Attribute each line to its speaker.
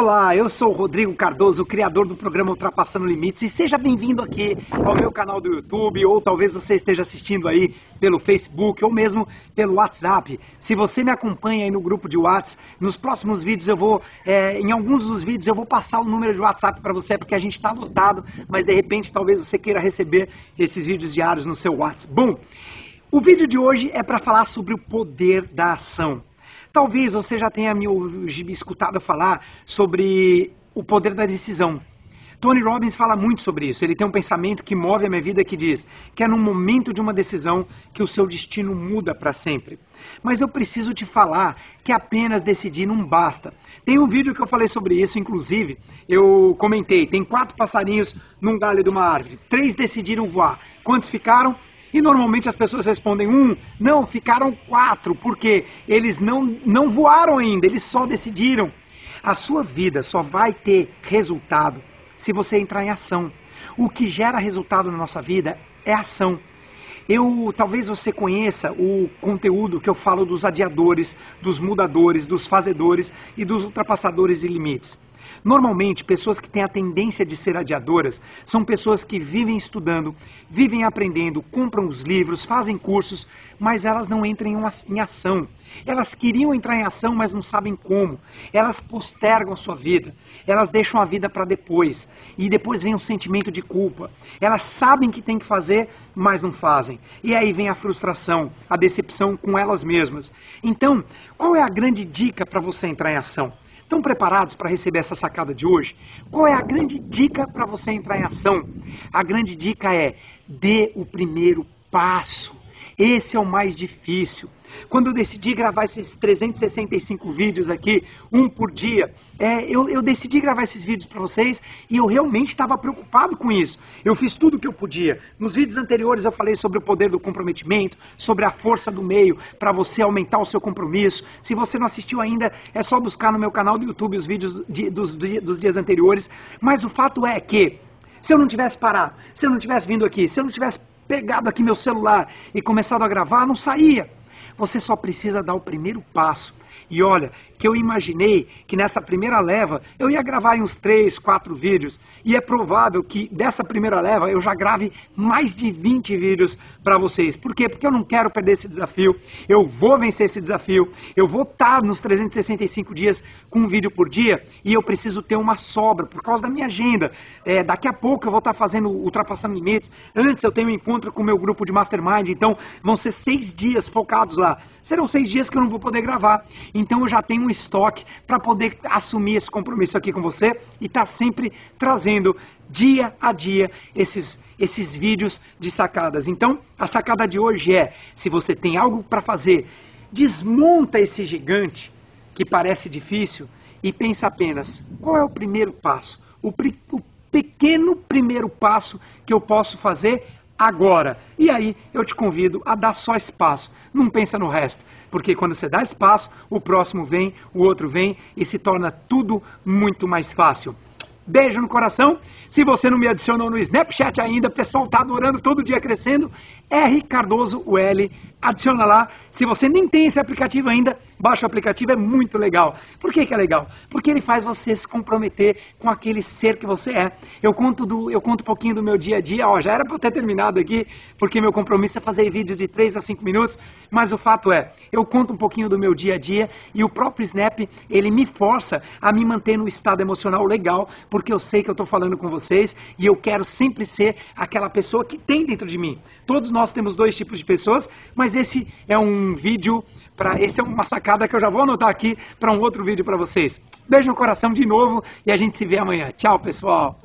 Speaker 1: Olá, eu sou o Rodrigo Cardoso, criador do programa Ultrapassando Limites, e seja bem-vindo aqui ao meu canal do YouTube, ou talvez você esteja assistindo aí pelo Facebook ou mesmo pelo WhatsApp. Se você me acompanha aí no grupo de WhatsApp, nos próximos vídeos eu vou, é, em alguns dos vídeos eu vou passar o número de WhatsApp para você, porque a gente está lotado, mas de repente talvez você queira receber esses vídeos diários no seu WhatsApp. Bom, o vídeo de hoje é para falar sobre o poder da ação. Talvez você já tenha me escutado falar sobre o poder da decisão. Tony Robbins fala muito sobre isso. Ele tem um pensamento que move a minha vida que diz que é no momento de uma decisão que o seu destino muda para sempre. Mas eu preciso te falar que apenas decidir não basta. Tem um vídeo que eu falei sobre isso, inclusive, eu comentei. Tem quatro passarinhos num galho de uma árvore. Três decidiram voar. Quantos ficaram? E normalmente as pessoas respondem um, não, ficaram quatro, porque eles não, não voaram ainda, eles só decidiram. A sua vida só vai ter resultado se você entrar em ação. O que gera resultado na nossa vida é ação. Eu talvez você conheça o conteúdo que eu falo dos adiadores, dos mudadores, dos fazedores e dos ultrapassadores de limites. Normalmente, pessoas que têm a tendência de ser adiadoras são pessoas que vivem estudando, vivem aprendendo, compram os livros, fazem cursos, mas elas não entram em ação. Elas queriam entrar em ação, mas não sabem como. Elas postergam a sua vida. Elas deixam a vida para depois. E depois vem o sentimento de culpa. Elas sabem que tem que fazer, mas não fazem. E aí vem a frustração, a decepção com elas mesmas. Então, qual é a grande dica para você entrar em ação? Estão preparados para receber essa sacada de hoje? Qual é a grande dica para você entrar em ação? A grande dica é: dê o primeiro passo. Esse é o mais difícil. Quando eu decidi gravar esses 365 vídeos aqui, um por dia, é, eu, eu, decidi gravar esses vídeos para vocês e eu realmente estava preocupado com isso. Eu fiz tudo o que eu podia. Nos vídeos anteriores eu falei sobre o poder do comprometimento, sobre a força do meio para você aumentar o seu compromisso. Se você não assistiu ainda, é só buscar no meu canal do YouTube os vídeos de, dos, dos dias anteriores. Mas o fato é que, se eu não tivesse parado, se eu não tivesse vindo aqui, se eu não tivesse pegado aqui meu celular e começado a gravar, não saía. Você só precisa dar o primeiro passo. E olha, que eu imaginei que nessa primeira leva eu ia gravar uns 3, 4 vídeos. E é provável que dessa primeira leva eu já grave mais de 20 vídeos para vocês. Por quê? Porque eu não quero perder esse desafio. Eu vou vencer esse desafio. Eu vou estar nos 365 dias com um vídeo por dia e eu preciso ter uma sobra por causa da minha agenda. É, daqui a pouco eu vou estar fazendo Ultrapassando Limites. Antes eu tenho um encontro com o meu grupo de Mastermind. Então vão ser seis dias focados lá. Serão seis dias que eu não vou poder gravar. Então eu já tenho um estoque para poder assumir esse compromisso aqui com você e estar tá sempre trazendo dia a dia esses, esses vídeos de sacadas. Então, a sacada de hoje é: se você tem algo para fazer, desmonta esse gigante que parece difícil e pensa apenas: qual é o primeiro passo? O, o pequeno primeiro passo que eu posso fazer agora. E aí eu te convido a dar só espaço. Não pensa no resto, porque quando você dá espaço, o próximo vem, o outro vem e se torna tudo muito mais fácil. Beijo no coração. Se você não me adicionou no Snapchat ainda, o pessoal tá adorando todo dia crescendo. R Cardoso L, adiciona lá. Se você nem tem esse aplicativo ainda, baixa o aplicativo, é muito legal. Por que, que é legal? Porque ele faz você se comprometer com aquele ser que você é. Eu conto, do, eu conto um pouquinho do meu dia a dia, ó, já era para eu ter terminado aqui, porque meu compromisso é fazer vídeos de 3 a 5 minutos, mas o fato é, eu conto um pouquinho do meu dia a dia e o próprio Snap, ele me força a me manter no estado emocional legal, porque eu sei que eu estou falando com vocês e eu quero sempre ser aquela pessoa que tem dentro de mim. Todos nós temos dois tipos de pessoas, mas esse é um vídeo para esse é uma sacada que eu já vou anotar aqui para um outro vídeo para vocês. Beijo no coração de novo e a gente se vê amanhã. Tchau, pessoal.